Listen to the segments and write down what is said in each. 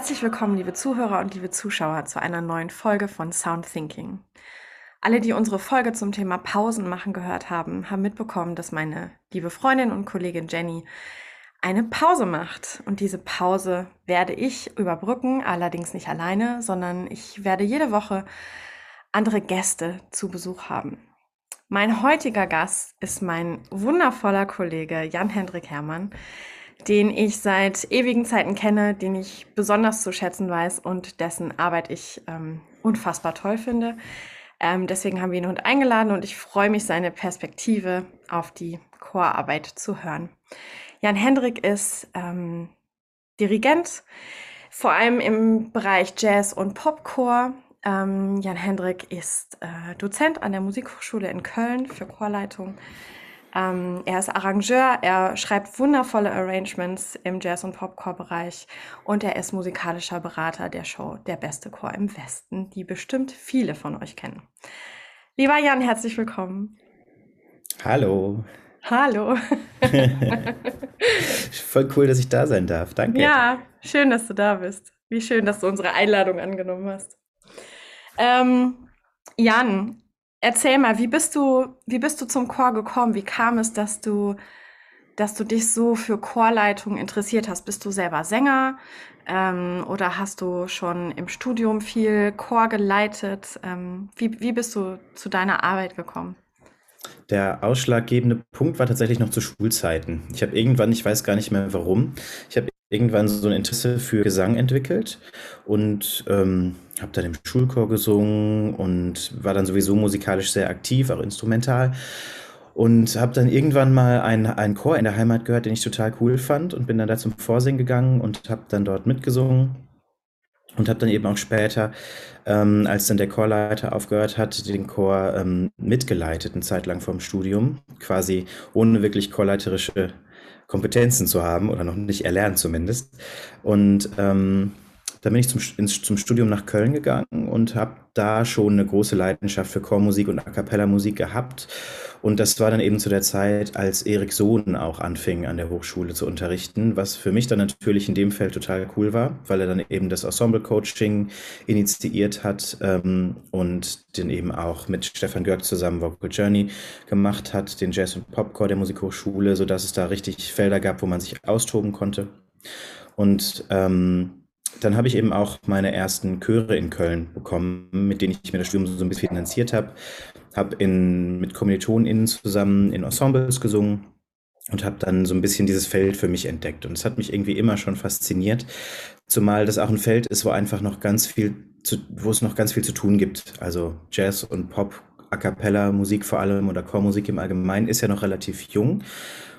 Herzlich willkommen, liebe Zuhörer und liebe Zuschauer, zu einer neuen Folge von Sound Thinking. Alle, die unsere Folge zum Thema Pausen machen gehört haben, haben mitbekommen, dass meine liebe Freundin und Kollegin Jenny eine Pause macht. Und diese Pause werde ich überbrücken, allerdings nicht alleine, sondern ich werde jede Woche andere Gäste zu Besuch haben. Mein heutiger Gast ist mein wundervoller Kollege Jan-Hendrik Herrmann, den ich seit ewigen Zeiten kenne, den ich besonders zu schätzen weiß und dessen Arbeit ich ähm, unfassbar toll finde. Ähm, deswegen haben wir ihn heute eingeladen und ich freue mich, seine Perspektive auf die Chorarbeit zu hören. Jan Hendrik ist ähm, Dirigent, vor allem im Bereich Jazz und Popchor. Ähm, Jan Hendrik ist äh, Dozent an der Musikhochschule in Köln für Chorleitung ähm, er ist Arrangeur, er schreibt wundervolle Arrangements im Jazz- und Popcore-Bereich und er ist musikalischer Berater der Show Der beste Chor im Westen, die bestimmt viele von euch kennen. Lieber Jan, herzlich willkommen. Hallo. Hallo. Voll cool, dass ich da sein darf. Danke. Ja, schön, dass du da bist. Wie schön, dass du unsere Einladung angenommen hast. Ähm, Jan, Erzähl mal, wie bist du, wie bist du zum Chor gekommen? Wie kam es, dass du, dass du dich so für Chorleitung interessiert hast? Bist du selber Sänger ähm, oder hast du schon im Studium viel Chor geleitet? Ähm, wie, wie bist du zu deiner Arbeit gekommen? Der ausschlaggebende Punkt war tatsächlich noch zu Schulzeiten. Ich habe irgendwann, ich weiß gar nicht mehr warum, ich habe irgendwann so ein Interesse für Gesang entwickelt und ähm, habe dann im Schulchor gesungen und war dann sowieso musikalisch sehr aktiv, auch instrumental. Und habe dann irgendwann mal einen, Chor in der Heimat gehört, den ich total cool fand und bin dann da zum Vorsingen gegangen und habe dann dort mitgesungen und habe dann eben auch später, ähm, als dann der Chorleiter aufgehört hat, den Chor ähm, mitgeleitet, eine Zeit lang vom Studium, quasi ohne wirklich chorleiterische Kompetenzen zu haben oder noch nicht erlernt zumindest. Und ähm, dann bin ich zum, ins, zum Studium nach Köln gegangen und habe da schon eine große Leidenschaft für Chormusik und A cappella Musik gehabt. Und das war dann eben zu der Zeit, als Erik Sohn auch anfing, an der Hochschule zu unterrichten, was für mich dann natürlich in dem Feld total cool war, weil er dann eben das Ensemble-Coaching initiiert hat ähm, und den eben auch mit Stefan Görg zusammen Vocal Journey gemacht hat, den Jazz- und Popcore der Musikhochschule, sodass es da richtig Felder gab, wo man sich austoben konnte. Und ähm, dann habe ich eben auch meine ersten Chöre in Köln bekommen, mit denen ich mir das Studium so ein bisschen finanziert habe. Habe mit KommilitonInnen zusammen in Ensembles gesungen und habe dann so ein bisschen dieses Feld für mich entdeckt. Und es hat mich irgendwie immer schon fasziniert, zumal das auch ein Feld ist, wo einfach noch ganz viel, zu, wo es noch ganz viel zu tun gibt. Also Jazz und Pop, A cappella Musik vor allem oder Chormusik im Allgemeinen ist ja noch relativ jung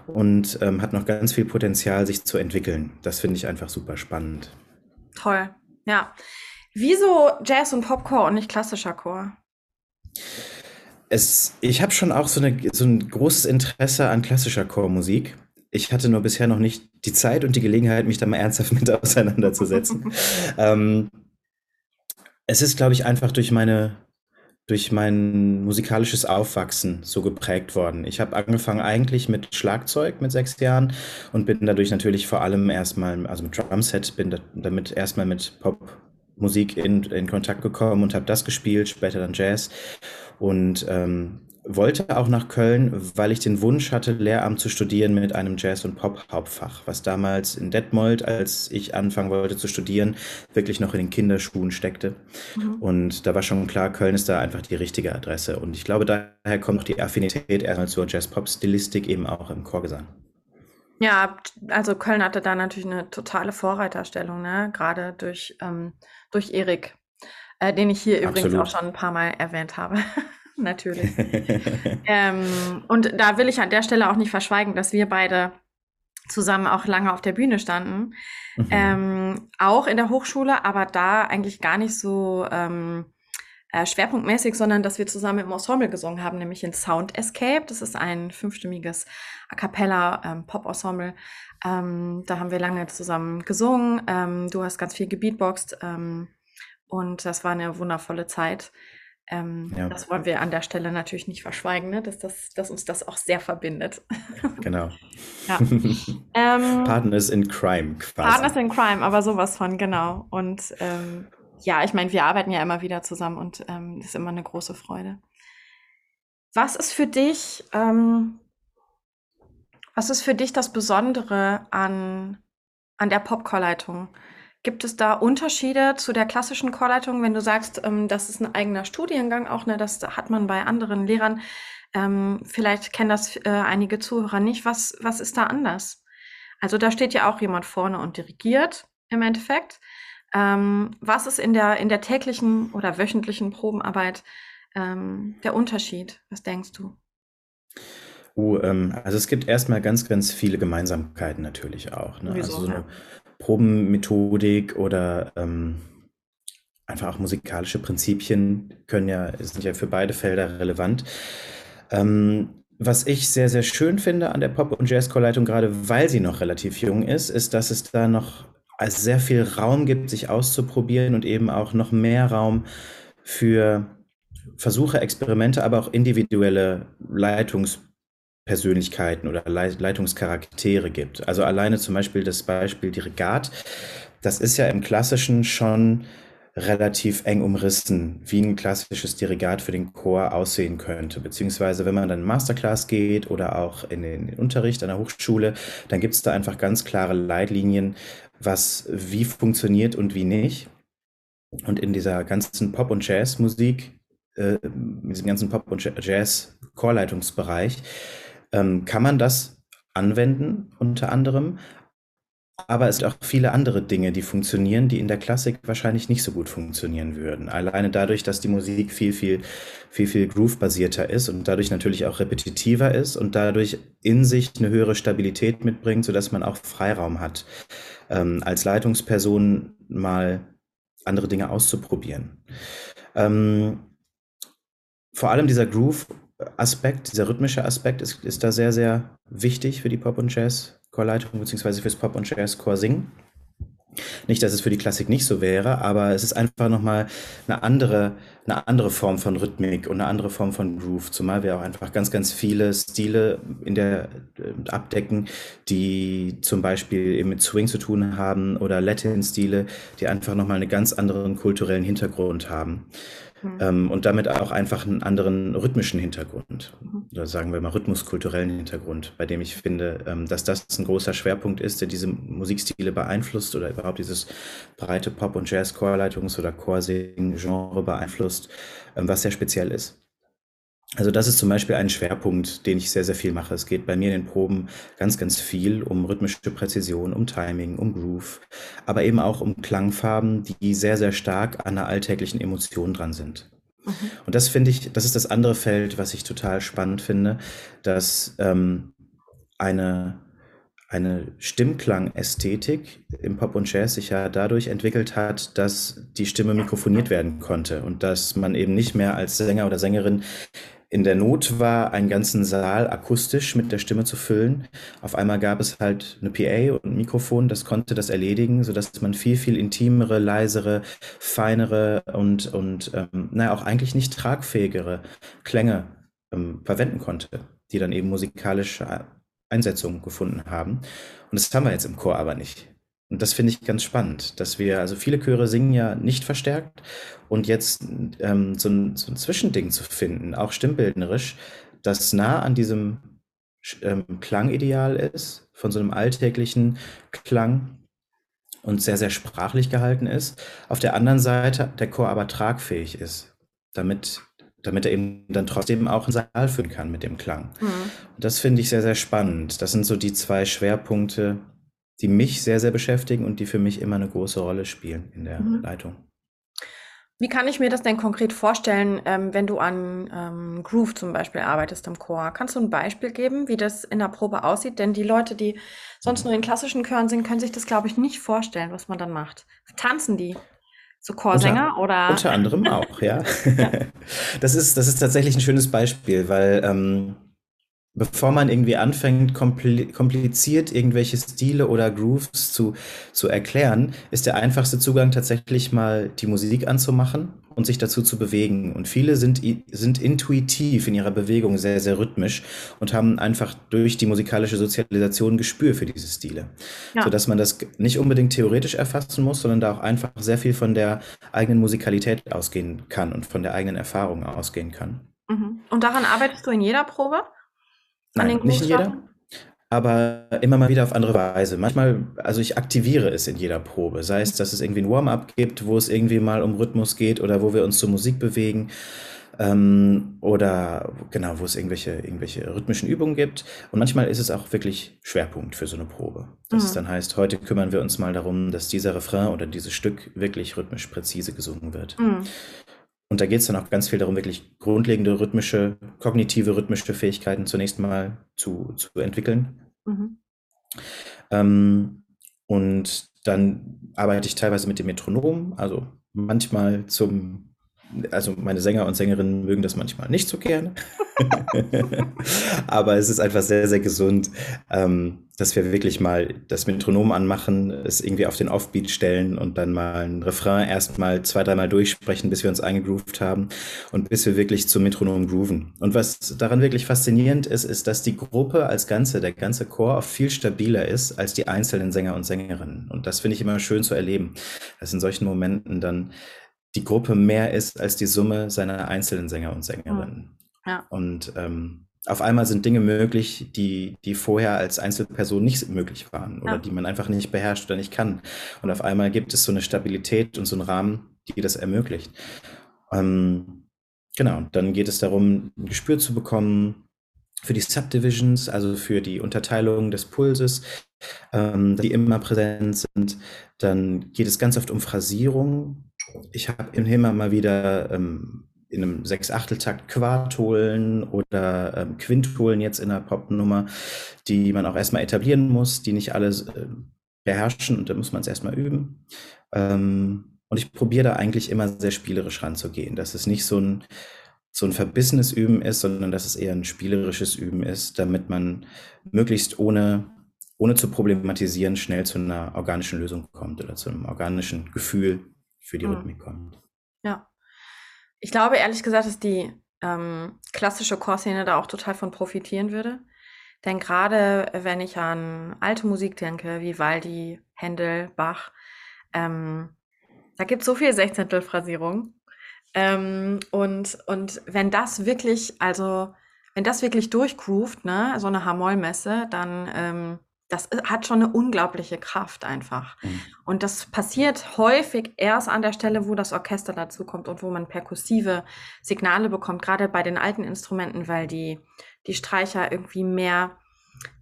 und ähm, hat noch ganz viel Potenzial, sich zu entwickeln. Das finde ich einfach super spannend. Toll. Ja. Wieso Jazz und Popcore und nicht klassischer Chor? Es, ich habe schon auch so, eine, so ein großes Interesse an klassischer Chormusik. Ich hatte nur bisher noch nicht die Zeit und die Gelegenheit, mich da mal ernsthaft mit auseinanderzusetzen. ähm, es ist, glaube ich, einfach durch meine durch mein musikalisches Aufwachsen so geprägt worden. Ich habe angefangen eigentlich mit Schlagzeug mit sechs Jahren und bin dadurch natürlich vor allem erstmal, also mit Drumset, bin damit erstmal mit Popmusik in, in Kontakt gekommen und habe das gespielt, später dann Jazz. Und ähm, wollte auch nach Köln, weil ich den Wunsch hatte, Lehramt zu studieren mit einem Jazz- und Pop-Hauptfach, was damals in Detmold, als ich anfangen wollte zu studieren, wirklich noch in den Kinderschuhen steckte. Mhm. Und da war schon klar, Köln ist da einfach die richtige Adresse. Und ich glaube, daher kommt auch die Affinität erstmal zur Jazz-Pop-Stilistik eben auch im Chorgesang. Ja, also Köln hatte da natürlich eine totale Vorreiterstellung, ne? gerade durch, ähm, durch Erik, äh, den ich hier Absolut. übrigens auch schon ein paar Mal erwähnt habe. natürlich. ähm, und da will ich an der Stelle auch nicht verschweigen, dass wir beide zusammen auch lange auf der Bühne standen. Mhm. Ähm, auch in der Hochschule, aber da eigentlich gar nicht so ähm, äh, schwerpunktmäßig, sondern dass wir zusammen im Ensemble gesungen haben, nämlich in Sound Escape. Das ist ein fünfstimmiges A cappella ähm, Pop-Ensemble. Ähm, da haben wir lange zusammen gesungen. Ähm, du hast ganz viel gebeatboxt und das war eine wundervolle Zeit. Ähm, ja. Das wollen wir an der Stelle natürlich nicht verschweigen, ne? dass, das, dass uns das auch sehr verbindet. Genau. ja. ähm, Partners in Crime quasi. Partners in Crime, aber sowas von, genau. Und ähm, ja, ich meine, wir arbeiten ja immer wieder zusammen und ähm, das ist immer eine große Freude. Was ist für dich, ähm, was ist für dich das Besondere an, an der Popchorleitung? Gibt es da Unterschiede zu der klassischen Chorleitung, wenn du sagst, ähm, das ist ein eigener Studiengang auch, ne, das hat man bei anderen Lehrern. Ähm, vielleicht kennen das äh, einige Zuhörer nicht. Was, was ist da anders? Also da steht ja auch jemand vorne und dirigiert im Endeffekt. Ähm, was ist in der, in der täglichen oder wöchentlichen Probenarbeit ähm, der Unterschied? Was denkst du? Uh, ähm, also es gibt erstmal ganz, ganz viele Gemeinsamkeiten natürlich auch. Ne? also so eine Probenmethodik oder ähm, einfach auch musikalische Prinzipien können ja, sind ja für beide Felder relevant. Ähm, was ich sehr, sehr schön finde an der Pop- und Jazz-Chorleitung, gerade weil sie noch relativ jung ist, ist, dass es da noch sehr viel Raum gibt, sich auszuprobieren und eben auch noch mehr Raum für Versuche, Experimente, aber auch individuelle Leitungspersönlichkeiten oder Leitungscharaktere gibt. Also alleine zum Beispiel das Beispiel Dirigat, das ist ja im Klassischen schon relativ eng umrissen, wie ein klassisches Dirigat für den Chor aussehen könnte. Beziehungsweise, wenn man dann Masterclass geht oder auch in den, in den Unterricht an der Hochschule, dann gibt es da einfach ganz klare Leitlinien, was wie funktioniert und wie nicht. Und in dieser ganzen Pop- und Jazzmusik, äh, in diesem ganzen Pop- und Jazz-Chorleitungsbereich, ähm, kann man das anwenden, unter anderem. Aber es gibt auch viele andere Dinge, die funktionieren, die in der Klassik wahrscheinlich nicht so gut funktionieren würden. Alleine dadurch, dass die Musik viel, viel, viel, viel groove-basierter ist und dadurch natürlich auch repetitiver ist und dadurch in sich eine höhere Stabilität mitbringt, sodass man auch Freiraum hat, ähm, als Leitungsperson mal andere Dinge auszuprobieren. Ähm, vor allem dieser Groove-Aspekt, dieser rhythmische Aspekt ist, ist da sehr, sehr wichtig für die Pop- und Jazz-Chorleitung, beziehungsweise fürs Pop- und Jazz-Chor-Singen. Nicht, dass es für die Klassik nicht so wäre, aber es ist einfach nochmal eine andere, eine andere Form von Rhythmik und eine andere Form von Groove, zumal wir auch einfach ganz, ganz viele Stile in der äh, abdecken, die zum Beispiel eben mit Swing zu tun haben oder Latin-Stile, die einfach nochmal einen ganz anderen kulturellen Hintergrund haben. Mhm. Ähm, und damit auch einfach einen anderen rhythmischen Hintergrund mhm. oder sagen wir mal rhythmuskulturellen Hintergrund, bei dem ich finde, ähm, dass das ein großer Schwerpunkt ist, der diese Musikstile beeinflusst oder überhaupt dieses breite Pop- und Jazz-Chorleitungs- oder Chorsing-Genre beeinflusst, ähm, was sehr speziell ist. Also das ist zum Beispiel ein Schwerpunkt, den ich sehr, sehr viel mache. Es geht bei mir in den Proben ganz, ganz viel um rhythmische Präzision, um Timing, um Groove, aber eben auch um Klangfarben, die sehr, sehr stark an der alltäglichen Emotion dran sind. Mhm. Und das finde ich, das ist das andere Feld, was ich total spannend finde, dass ähm, eine, eine Stimmklangästhetik im Pop und Jazz sich ja dadurch entwickelt hat, dass die Stimme mikrofoniert werden konnte und dass man eben nicht mehr als Sänger oder Sängerin in der Not war, einen ganzen Saal akustisch mit der Stimme zu füllen. Auf einmal gab es halt eine PA und ein Mikrofon, das konnte das erledigen, sodass man viel, viel intimere, leisere, feinere und, und ähm, naja, auch eigentlich nicht tragfähigere Klänge ähm, verwenden konnte, die dann eben musikalische Einsetzungen gefunden haben. Und das haben wir jetzt im Chor aber nicht. Und das finde ich ganz spannend, dass wir, also viele Chöre singen ja nicht verstärkt und jetzt ähm, so, ein, so ein Zwischending zu finden, auch stimmbildnerisch, das nah an diesem ähm, Klangideal ist, von so einem alltäglichen Klang und sehr, sehr sprachlich gehalten ist. Auf der anderen Seite der Chor aber tragfähig ist, damit, damit er eben dann trotzdem auch einen Saal führen kann mit dem Klang. Mhm. Und das finde ich sehr, sehr spannend. Das sind so die zwei Schwerpunkte, die mich sehr, sehr beschäftigen und die für mich immer eine große Rolle spielen in der mhm. Leitung. Wie kann ich mir das denn konkret vorstellen, ähm, wenn du an ähm, Groove zum Beispiel arbeitest im Chor? Kannst du ein Beispiel geben, wie das in der Probe aussieht? Denn die Leute, die sonst nur in klassischen Chören singen, können sich das, glaube ich, nicht vorstellen, was man dann macht. Tanzen die? So Chorsänger unter, oder? Unter anderem auch, ja. ja. Das, ist, das ist tatsächlich ein schönes Beispiel, weil ähm, bevor man irgendwie anfängt, kompliziert irgendwelche Stile oder Grooves zu, zu erklären, ist der einfachste Zugang tatsächlich mal die Musik anzumachen und sich dazu zu bewegen. Und viele sind, sind intuitiv in ihrer Bewegung sehr, sehr rhythmisch und haben einfach durch die musikalische Sozialisation Gespür für diese Stile. Ja. Sodass man das nicht unbedingt theoretisch erfassen muss, sondern da auch einfach sehr viel von der eigenen Musikalität ausgehen kann und von der eigenen Erfahrung ausgehen kann. Mhm. Und daran arbeitest du in jeder Probe? Nein, nicht jeder, aber immer mal wieder auf andere Weise. Manchmal, also ich aktiviere es in jeder Probe, sei es, dass es irgendwie ein Warm-up gibt, wo es irgendwie mal um Rhythmus geht oder wo wir uns zur Musik bewegen ähm, oder genau, wo es irgendwelche, irgendwelche rhythmischen Übungen gibt. Und manchmal ist es auch wirklich Schwerpunkt für so eine Probe. Dass mhm. es dann heißt, heute kümmern wir uns mal darum, dass dieser Refrain oder dieses Stück wirklich rhythmisch präzise gesungen wird. Mhm. Und da geht es dann auch ganz viel darum, wirklich grundlegende rhythmische, kognitive rhythmische Fähigkeiten zunächst mal zu, zu entwickeln. Mhm. Ähm, und dann arbeite ich teilweise mit dem Metronom, also manchmal zum also meine Sänger und Sängerinnen mögen das manchmal nicht so gerne. Aber es ist einfach sehr, sehr gesund, ähm, dass wir wirklich mal das Metronom anmachen, es irgendwie auf den Offbeat stellen und dann mal ein Refrain erstmal zwei, dreimal durchsprechen, bis wir uns eingegroovt haben und bis wir wirklich zum Metronom grooven. Und was daran wirklich faszinierend ist, ist, dass die Gruppe als Ganze, der ganze Chor, oft viel stabiler ist als die einzelnen Sänger und Sängerinnen. Und das finde ich immer schön zu erleben, dass in solchen Momenten dann die Gruppe mehr ist als die Summe seiner einzelnen Sänger und Sängerinnen. Ja. Und ähm, auf einmal sind Dinge möglich, die, die vorher als Einzelperson nicht möglich waren oder ja. die man einfach nicht beherrscht oder nicht kann. Und auf einmal gibt es so eine Stabilität und so einen Rahmen, die das ermöglicht. Ähm, genau, dann geht es darum, ein Gespür zu bekommen für die Subdivisions, also für die Unterteilung des Pulses, ähm, die immer präsent sind. Dann geht es ganz oft um Phrasierung, ich habe im Himmel mal wieder ähm, in einem Sechs-Achtel-Takt Quart holen oder ähm, Quint holen jetzt in der Popnummer, die man auch erstmal etablieren muss, die nicht alle äh, beherrschen und da muss man es erstmal üben. Ähm, und ich probiere da eigentlich immer sehr spielerisch ranzugehen, dass es nicht so ein, so ein verbissenes Üben ist, sondern dass es eher ein spielerisches Üben ist, damit man möglichst ohne, ohne zu problematisieren schnell zu einer organischen Lösung kommt oder zu einem organischen Gefühl für die mhm. Rhythmik kommt. Ja. Ich glaube ehrlich gesagt, dass die ähm, klassische Chorszene da auch total von profitieren würde. Denn gerade wenn ich an alte Musik denke, wie Waldi, Händel, Bach, ähm, da gibt es so viel Sechzehntelphrasierung. Ähm, und, und wenn das wirklich, also wenn das wirklich durchgroovt, ne, so eine Hamoll-Messe, dann ähm, das hat schon eine unglaubliche Kraft einfach. Mhm. Und das passiert häufig erst an der Stelle, wo das Orchester dazu kommt und wo man perkussive Signale bekommt, gerade bei den alten Instrumenten, weil die, die Streicher irgendwie mehr,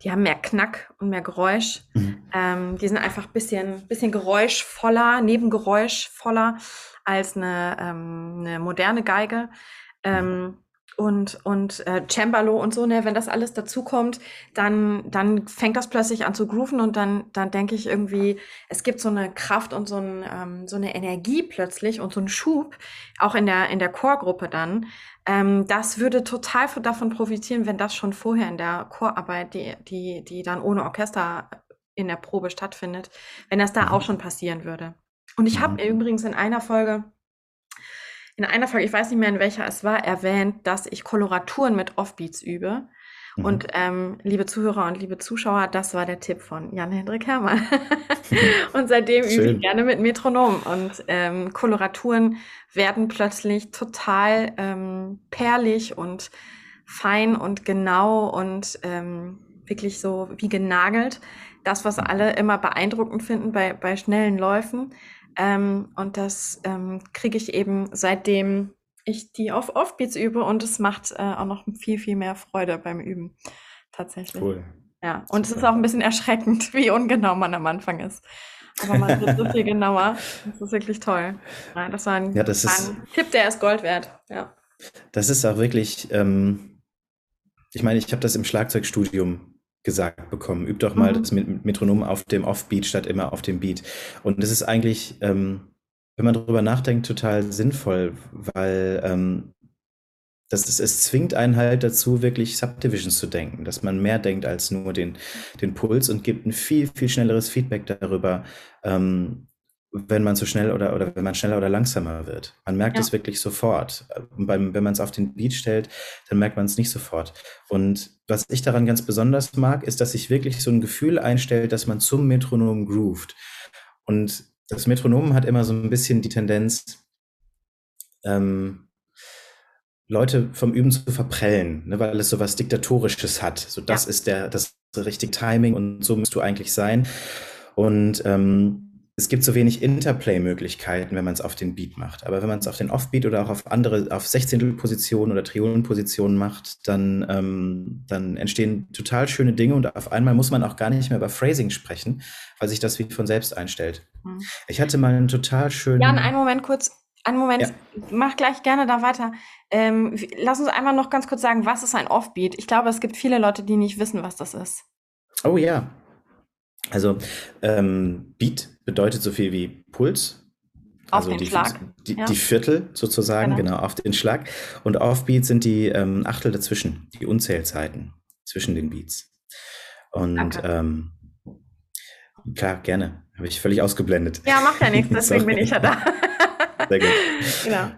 die haben mehr Knack und mehr Geräusch. Mhm. Ähm, die sind einfach ein bisschen, bisschen geräuschvoller, nebengeräuschvoller als eine, ähm, eine moderne Geige. Ähm, mhm und, und äh, Cembalo und so, ne, wenn das alles dazukommt, dann, dann fängt das plötzlich an zu grooven und dann, dann denke ich irgendwie, es gibt so eine Kraft und so, ein, ähm, so eine Energie plötzlich und so einen Schub, auch in der, in der Chorgruppe dann. Ähm, das würde total davon profitieren, wenn das schon vorher in der Chorarbeit, die, die, die dann ohne Orchester in der Probe stattfindet, wenn das da mhm. auch schon passieren würde. Und ich habe mhm. übrigens in einer Folge in einer Folge, ich weiß nicht mehr in welcher es war, erwähnt, dass ich Koloraturen mit Offbeats übe. Mhm. Und ähm, liebe Zuhörer und liebe Zuschauer, das war der Tipp von Jan-Hendrik Herrmann. und seitdem übe ich gerne mit Metronom. Und ähm, Koloraturen werden plötzlich total ähm, perlig und fein und genau und ähm, wirklich so wie genagelt. Das, was alle immer beeindruckend finden bei, bei schnellen Läufen. Ähm, und das ähm, kriege ich eben seitdem ich die auf Offbeats übe und es macht äh, auch noch viel, viel mehr Freude beim Üben. Tatsächlich. Cool. Ja, und Super. es ist auch ein bisschen erschreckend, wie ungenau man am Anfang ist. Aber man wird so viel genauer. Das ist wirklich toll. Ja, das war ein, ja, das ist, ein Tipp, der ist Gold wert. Ja. Das ist auch wirklich, ähm, ich meine, ich habe das im Schlagzeugstudium gesagt bekommen. Üb doch mal mhm. das Metronom auf dem Offbeat statt immer auf dem Beat. Und das ist eigentlich, ähm, wenn man darüber nachdenkt, total sinnvoll, weil ähm, das, das, es zwingt einen halt dazu, wirklich Subdivisions zu denken, dass man mehr denkt als nur den, den Puls und gibt ein viel, viel schnelleres Feedback darüber, ähm, wenn man so schnell oder, oder wenn man schneller oder langsamer wird. Man merkt es wirklich sofort. Beim, wenn man es auf den Beat stellt, dann merkt man es nicht sofort. Und was ich daran ganz besonders mag, ist, dass sich wirklich so ein Gefühl einstellt, dass man zum Metronom groovt. Und das Metronom hat immer so ein bisschen die Tendenz, ähm, Leute vom Üben zu verprellen, ne, weil es so was Diktatorisches hat. So, das ja. ist der, das richtige Timing und so musst du eigentlich sein. Und ähm, es gibt so wenig Interplay-Möglichkeiten, wenn man es auf den Beat macht. Aber wenn man es auf den Offbeat oder auch auf andere, auf Sechzehntelpositionen oder Triolenpositionen macht, dann, ähm, dann entstehen total schöne Dinge und auf einmal muss man auch gar nicht mehr über Phrasing sprechen, weil sich das wie von selbst einstellt. Mhm. Ich hatte mal einen total schönen. Jan, einen Moment kurz. Einen Moment, ja. mach gleich gerne da weiter. Ähm, lass uns einmal noch ganz kurz sagen, was ist ein Offbeat? Ich glaube, es gibt viele Leute, die nicht wissen, was das ist. Oh ja. Also ähm, Beat bedeutet so viel wie Puls. Auf also den die, Schlag. Die, ja. die, Viertel sozusagen, genau. genau. auf den Schlag. Und Offbeat sind die ähm, Achtel dazwischen, die Unzählzeiten zwischen den Beats. Und ähm, klar, gerne. Habe ich völlig ausgeblendet. Ja, macht ja nichts, deswegen bin ich ja da. Sehr gut. genau.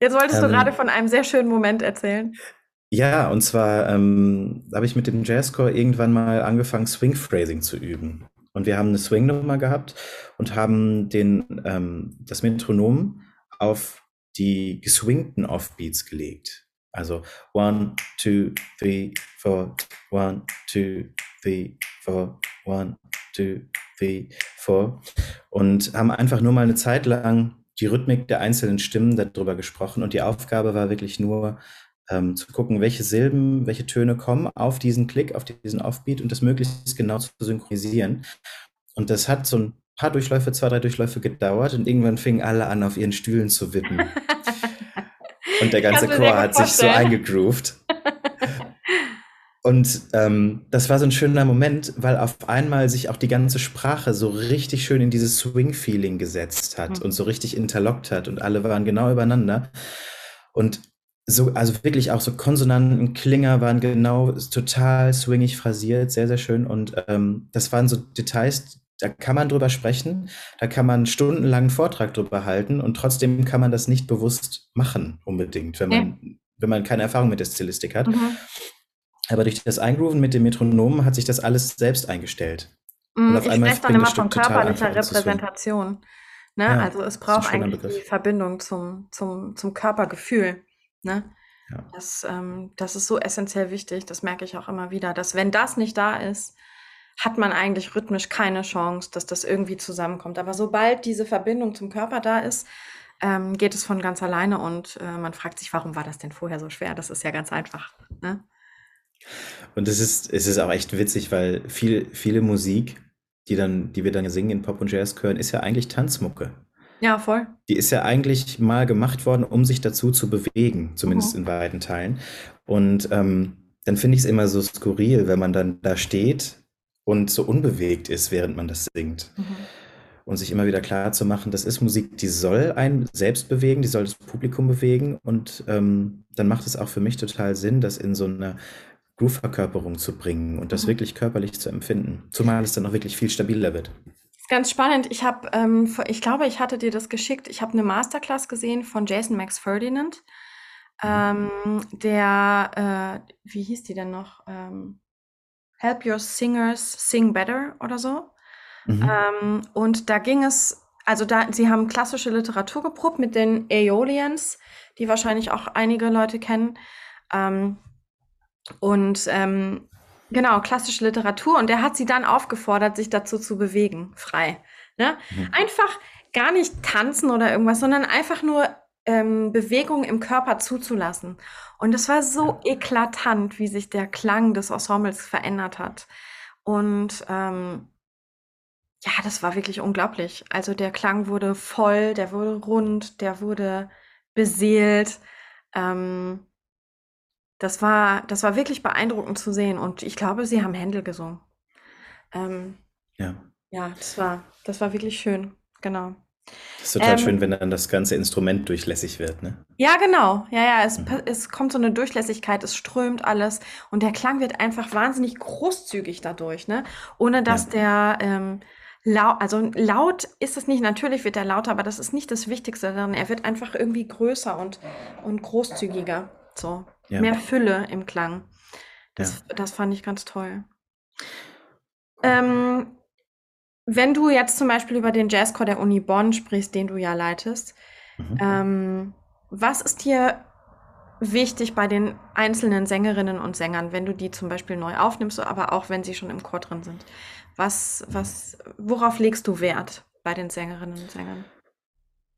Jetzt wolltest du ähm, gerade von einem sehr schönen Moment erzählen. Ja, und zwar ähm, habe ich mit dem Jazzcore irgendwann mal angefangen, Swing Phrasing zu üben. Und wir haben eine Swing-Nummer gehabt und haben den, ähm, das Metronom auf die geswingten Offbeats gelegt. Also one, two, three, four, one, two, three, four, one, two, three, four. Und haben einfach nur mal eine Zeit lang die Rhythmik der einzelnen Stimmen darüber gesprochen. Und die Aufgabe war wirklich nur, ähm, zu gucken, welche Silben, welche Töne kommen auf diesen Klick, auf diesen Offbeat und das möglichst genau zu synchronisieren. Und das hat so ein paar Durchläufe, zwei, drei Durchläufe gedauert und irgendwann fingen alle an, auf ihren Stühlen zu wippen. und der ganze Chor hat sich so eingegroovt. Und ähm, das war so ein schöner Moment, weil auf einmal sich auch die ganze Sprache so richtig schön in dieses Swing-Feeling gesetzt hat mhm. und so richtig interlockt hat und alle waren genau übereinander. Und so, also wirklich auch so Konsonanten, Klinger waren genau total swingig phrasiert, sehr, sehr schön. Und ähm, das waren so Details, da kann man drüber sprechen, da kann man stundenlang einen Vortrag drüber halten und trotzdem kann man das nicht bewusst machen, unbedingt, wenn man, ja. wenn man keine Erfahrung mit der Stilistik hat. Mhm. Aber durch das Eingrooven mit dem Metronom hat sich das alles selbst eingestellt. Mhm, und auf ich einmal spreche dann immer von körperlicher Repräsentation. Ne? Ja, also es braucht eigentlich Begriff. die Verbindung zum, zum, zum Körpergefühl. Ne? Ja. Das, ähm, das ist so essentiell wichtig, das merke ich auch immer wieder, dass wenn das nicht da ist, hat man eigentlich rhythmisch keine Chance, dass das irgendwie zusammenkommt. Aber sobald diese Verbindung zum Körper da ist, ähm, geht es von ganz alleine und äh, man fragt sich, warum war das denn vorher so schwer? Das ist ja ganz einfach. Ne? Und es ist, es ist auch echt witzig, weil viel, viele Musik, die, dann, die wir dann singen in Pop und Jazz hören, ist ja eigentlich Tanzmucke. Ja, voll. Die ist ja eigentlich mal gemacht worden, um sich dazu zu bewegen, zumindest mhm. in weiten Teilen. Und ähm, dann finde ich es immer so skurril, wenn man dann da steht und so unbewegt ist, während man das singt. Mhm. Und sich immer wieder klar zu machen, das ist Musik, die soll einen selbst bewegen, die soll das Publikum bewegen. Und ähm, dann macht es auch für mich total Sinn, das in so eine Groove-Verkörperung zu bringen und das mhm. wirklich körperlich zu empfinden. Zumal es dann auch wirklich viel stabiler wird. Ganz spannend. Ich habe, ähm, ich glaube, ich hatte dir das geschickt. Ich habe eine Masterclass gesehen von Jason Max Ferdinand. Ähm, der, äh, wie hieß die denn noch? Ähm, Help Your Singers Sing Better oder so. Mhm. Ähm, und da ging es, also da, sie haben klassische Literatur geprobt mit den Aeolians, die wahrscheinlich auch einige Leute kennen. Ähm, und ähm, genau, klassische Literatur. Und der hat sie dann aufgefordert, sich dazu zu bewegen, frei. Ne? Mhm. Einfach gar nicht tanzen oder irgendwas, sondern einfach nur ähm, Bewegung im Körper zuzulassen. Und es war so eklatant, wie sich der Klang des Ensembles verändert hat. Und ähm, ja, das war wirklich unglaublich. Also der Klang wurde voll, der wurde rund, der wurde beseelt. Ähm, das war, das war wirklich beeindruckend zu sehen. Und ich glaube, sie haben Händel gesungen. Ähm, ja. Ja, das war, das war wirklich schön. Genau. Das ist total ähm, schön, wenn dann das ganze Instrument durchlässig wird, ne? Ja, genau. Ja, ja, es, mhm. es kommt so eine Durchlässigkeit, es strömt alles und der Klang wird einfach wahnsinnig großzügig dadurch, ne? Ohne dass ja. der ähm, laut, also laut ist es nicht, natürlich wird er lauter, aber das ist nicht das Wichtigste, sondern er wird einfach irgendwie größer und, und großzügiger. So. Ja. Mehr Fülle im Klang. Das, ja. das fand ich ganz toll. Ähm, wenn du jetzt zum Beispiel über den Jazzchor der Uni Bonn sprichst, den du ja leitest, mhm. ähm, was ist dir wichtig bei den einzelnen Sängerinnen und Sängern, wenn du die zum Beispiel neu aufnimmst, aber auch wenn sie schon im Chor drin sind? Was, was, worauf legst du Wert bei den Sängerinnen und Sängern?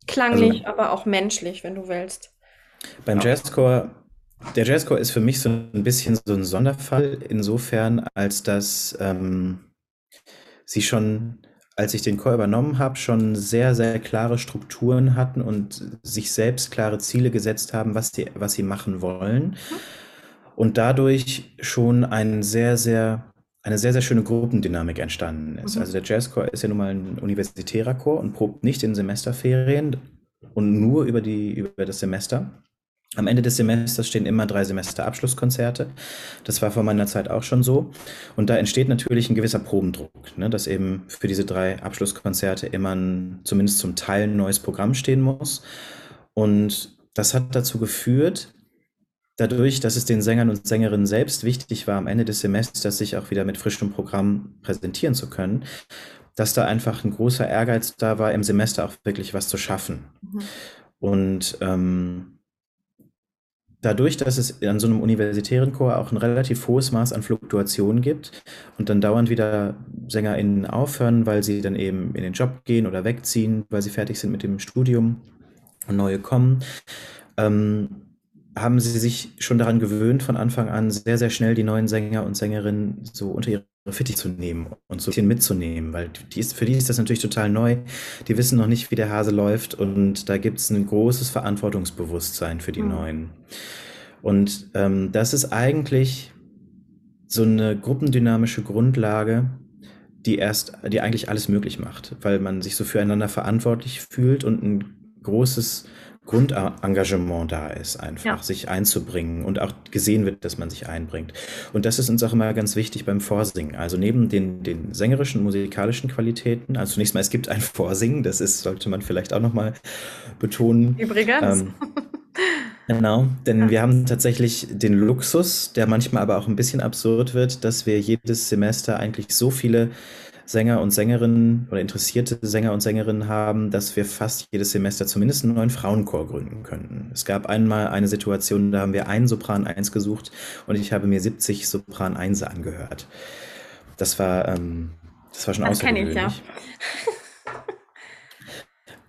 Klanglich, also, aber auch menschlich, wenn du willst. Beim Jazzchor, der Jazzchor ist für mich so ein bisschen so ein Sonderfall, insofern, als dass ähm, sie schon, als ich den Chor übernommen habe, schon sehr, sehr klare Strukturen hatten und sich selbst klare Ziele gesetzt haben, was, die, was sie machen wollen. Und dadurch schon ein sehr, sehr, eine sehr, sehr schöne Gruppendynamik entstanden ist. Mhm. Also der Jazzchor ist ja nun mal ein universitärer Chor und probt nicht in Semesterferien und nur über, die, über das Semester. Am Ende des Semesters stehen immer drei Semesterabschlusskonzerte. Das war vor meiner Zeit auch schon so. Und da entsteht natürlich ein gewisser Probendruck, ne, dass eben für diese drei Abschlusskonzerte immer ein, zumindest zum Teil ein neues Programm stehen muss. Und das hat dazu geführt, dadurch, dass es den Sängern und Sängerinnen selbst wichtig war, am Ende des Semesters sich auch wieder mit frischem Programm präsentieren zu können, dass da einfach ein großer Ehrgeiz da war, im Semester auch wirklich was zu schaffen. Mhm. Und ähm, dadurch, dass es an so einem universitären Chor auch ein relativ hohes Maß an Fluktuation gibt und dann dauernd wieder SängerInnen aufhören, weil sie dann eben in den Job gehen oder wegziehen, weil sie fertig sind mit dem Studium und neue kommen, ähm, haben sie sich schon daran gewöhnt, von Anfang an sehr, sehr schnell die neuen Sänger und Sängerinnen so unter ihre Fittich zu nehmen und so ein bisschen mitzunehmen, weil die ist, für die ist das natürlich total neu. Die wissen noch nicht, wie der Hase läuft und da gibt es ein großes Verantwortungsbewusstsein für die mhm. Neuen. Und ähm, das ist eigentlich so eine gruppendynamische Grundlage, die erst, die eigentlich alles möglich macht, weil man sich so füreinander verantwortlich fühlt und ein großes Grundengagement da ist, einfach ja. sich einzubringen und auch gesehen wird, dass man sich einbringt. Und das ist uns auch immer ganz wichtig beim Vorsingen. Also neben den, den sängerischen, musikalischen Qualitäten, also zunächst mal, es gibt ein Vorsingen, das ist, sollte man vielleicht auch nochmal betonen. Übrigens. Ähm, genau, denn ja. wir haben tatsächlich den Luxus, der manchmal aber auch ein bisschen absurd wird, dass wir jedes Semester eigentlich so viele Sänger und Sängerinnen oder interessierte Sänger und Sängerinnen haben, dass wir fast jedes Semester zumindest einen neuen Frauenchor gründen könnten. Es gab einmal eine Situation, da haben wir einen Sopran 1 gesucht und ich habe mir 70 Sopran 1 angehört. Das war, ähm, das war schon das außergewöhnlich. Das kenne ich, ja.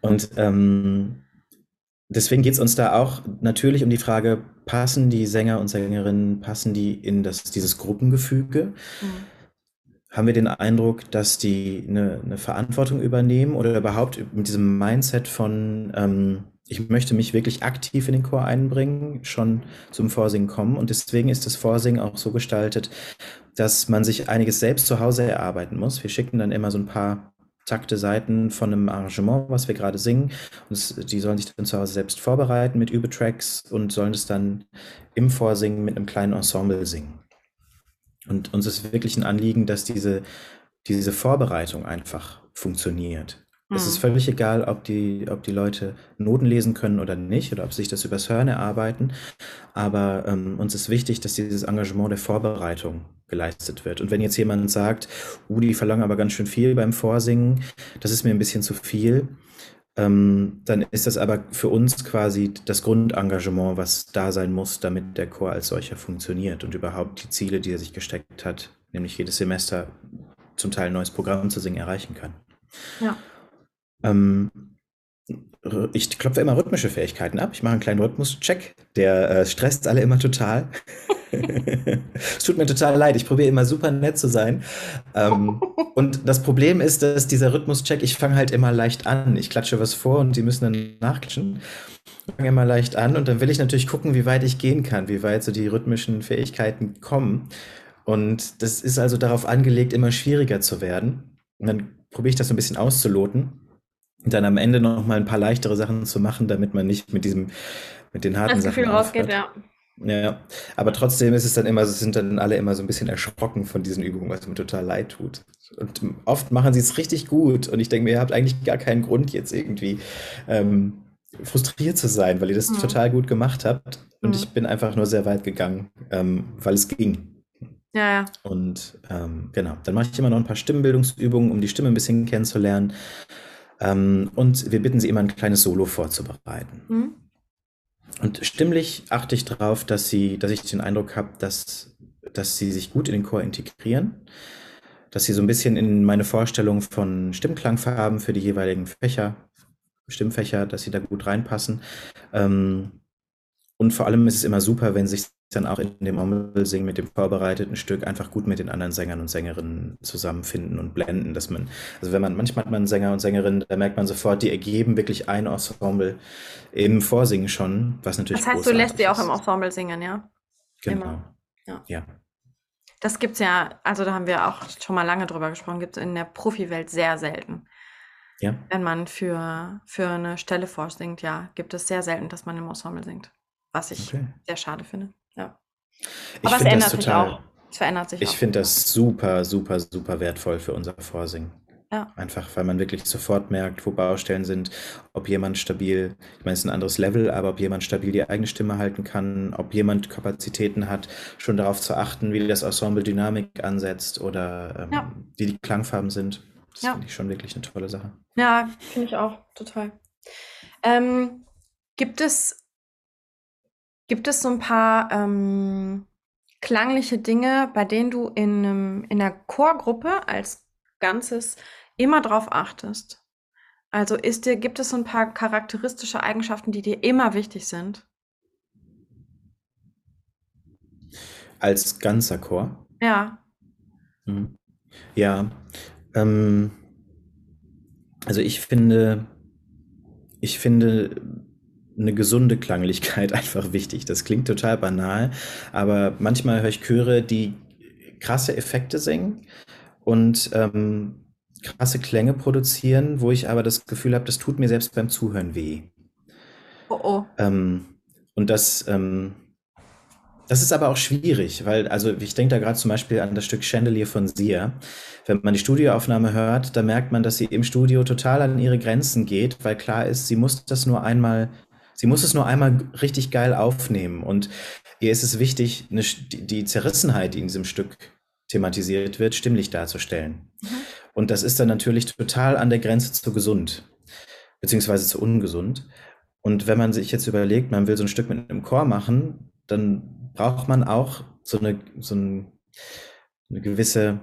und ähm, deswegen geht es uns da auch natürlich um die Frage, passen die Sänger und Sängerinnen, passen die in das, dieses Gruppengefüge? Mhm haben wir den Eindruck, dass die eine, eine Verantwortung übernehmen oder überhaupt mit diesem Mindset von, ähm, ich möchte mich wirklich aktiv in den Chor einbringen, schon zum Vorsingen kommen. Und deswegen ist das Vorsingen auch so gestaltet, dass man sich einiges selbst zu Hause erarbeiten muss. Wir schicken dann immer so ein paar Takte Seiten von einem Arrangement, was wir gerade singen. Und die sollen sich dann zu Hause selbst vorbereiten mit Übetracks und sollen es dann im Vorsingen mit einem kleinen Ensemble singen. Und uns ist wirklich ein Anliegen, dass diese, diese Vorbereitung einfach funktioniert. Es ist völlig egal, ob die, ob die Leute Noten lesen können oder nicht oder ob sie sich das übers Hören erarbeiten. Aber ähm, uns ist wichtig, dass dieses Engagement der Vorbereitung geleistet wird. Und wenn jetzt jemand sagt, uh, die verlangen aber ganz schön viel beim Vorsingen, das ist mir ein bisschen zu viel, ähm, dann ist das aber für uns quasi das Grundengagement, was da sein muss, damit der Chor als solcher funktioniert und überhaupt die Ziele, die er sich gesteckt hat, nämlich jedes Semester zum Teil ein neues Programm zu singen, erreichen kann. Ja. Ähm, ich klopfe immer rhythmische Fähigkeiten ab. Ich mache einen kleinen Rhythmus-Check. Der äh, stresst alle immer total. es tut mir total leid. Ich probiere immer super nett zu sein. Ähm, und das Problem ist, dass dieser Rhythmus-Check, ich fange halt immer leicht an. Ich klatsche was vor und die müssen dann nachklatschen. Ich fange immer leicht an und dann will ich natürlich gucken, wie weit ich gehen kann, wie weit so die rhythmischen Fähigkeiten kommen. Und das ist also darauf angelegt, immer schwieriger zu werden. Und dann probiere ich das so ein bisschen auszuloten und dann am Ende noch mal ein paar leichtere Sachen zu machen, damit man nicht mit diesem, mit den harten Das Sachen Gefühl rausgeht, ja. Ja, aber trotzdem ist es dann immer, sind dann alle immer so ein bisschen erschrocken von diesen Übungen, was mir total leid tut. Und oft machen sie es richtig gut und ich denke mir, ihr habt eigentlich gar keinen Grund jetzt irgendwie ähm, frustriert zu sein, weil ihr das Mhm. total gut gemacht habt. Und Mhm. ich bin einfach nur sehr weit gegangen, ähm, weil es ging. Ja, ja. Und ähm, genau, dann mache ich immer noch ein paar Stimmenbildungsübungen, um die Stimme ein bisschen kennenzulernen. Ähm, und wir bitten sie immer ein kleines Solo vorzubereiten. Mhm. Und stimmlich achte ich darauf, dass sie, dass ich den Eindruck habe, dass, dass sie sich gut in den Chor integrieren, dass sie so ein bisschen in meine Vorstellung von Stimmklangfarben für die jeweiligen Fächer, Stimmfächer, dass sie da gut reinpassen. Ähm, und vor allem ist es immer super, wenn sich dann auch in dem Ensemble-Singen mit dem vorbereiteten Stück einfach gut mit den anderen Sängern und Sängerinnen zusammenfinden und blenden, dass man, also wenn man, manchmal hat man Sänger und Sängerinnen, da merkt man sofort, die ergeben wirklich ein Ensemble im Vorsingen schon, was natürlich Das heißt, du lässt die auch im Ensemble singen, ja? Genau. immer. Ja. Ja. Das gibt's ja, also da haben wir auch schon mal lange drüber gesprochen, gibt es in der Profiwelt sehr selten. Ja. Wenn man für, für eine Stelle vorsingt, ja, gibt es sehr selten, dass man im Ensemble singt. Was ich Okay. sehr schade finde. Ich Aber es finde das ändert sich auch. Es verändert sich ich finde das super, super, super wertvoll für unser Vorsingen. Ja. Einfach, weil man wirklich sofort merkt, wo Baustellen sind, ob jemand stabil, ich meine, es ist ein anderes Level, aber ob jemand stabil die eigene Stimme halten kann, ob jemand Kapazitäten hat, schon darauf zu achten, wie das Ensemble Dynamik ansetzt oder ähm, Ja. wie die Klangfarben sind. Das Ja. finde ich schon wirklich eine tolle Sache. Ja, finde ich auch, total. Ähm, gibt es, gibt es so ein paar ähm, klangliche Dinge, bei denen du in, einem, in einer Chorgruppe als Ganzes immer drauf achtest? Also ist dir, gibt es so ein paar charakteristische Eigenschaften, die dir immer wichtig sind? Als ganzer Chor. Ja. Mhm. Ja, ähm, also ich finde, ich finde eine gesunde Klanglichkeit einfach wichtig. Das klingt total banal, aber manchmal höre ich Chöre, die krasse Effekte singen und ähm, krasse Klänge produzieren, wo ich aber das Gefühl habe, das tut mir selbst beim Zuhören weh. Oh oh. Ähm, und das, ähm, das ist aber auch schwierig, weil, also ich denke da gerade zum Beispiel an das Stück Chandelier von Sia. Wenn man die Studioaufnahme hört, da merkt man, dass sie im Studio total an ihre Grenzen geht, weil klar ist, sie muss das nur einmal, sie muss es nur einmal richtig geil aufnehmen. Und ihr ist es wichtig, eine, die, Zerrissenheit, die in diesem Stück thematisiert wird, stimmlich darzustellen. Mhm. Und das ist dann natürlich total an der Grenze zu gesund, beziehungsweise zu ungesund. Und wenn man sich jetzt überlegt, man will so ein Stück mit einem Chor machen, dann braucht man auch so eine, so ein, eine gewisse,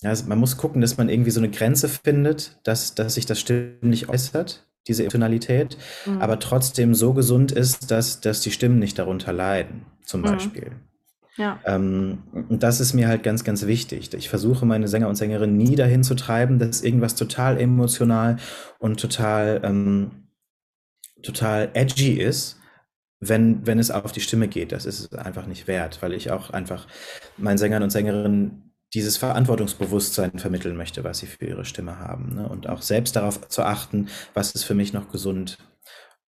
ja, man muss gucken, dass man irgendwie so eine Grenze findet, dass, dass sich das stimmlich äußert, diese Emotionalität, Mhm. aber trotzdem so gesund ist, dass, dass die Stimmen nicht darunter leiden, zum Mhm. Beispiel. Ja. Ähm, und das ist mir halt ganz, ganz wichtig. Ich versuche meine Sänger und Sängerinnen nie dahin zu treiben, dass irgendwas total emotional und total, ähm, total edgy ist, wenn, wenn es auf die Stimme geht. Das ist es einfach nicht wert, weil ich auch einfach meinen Sängern und Sängerinnen dieses Verantwortungsbewusstsein vermitteln möchte, was sie für ihre Stimme haben. Ne? Und auch selbst darauf zu achten, was ist für mich noch gesund,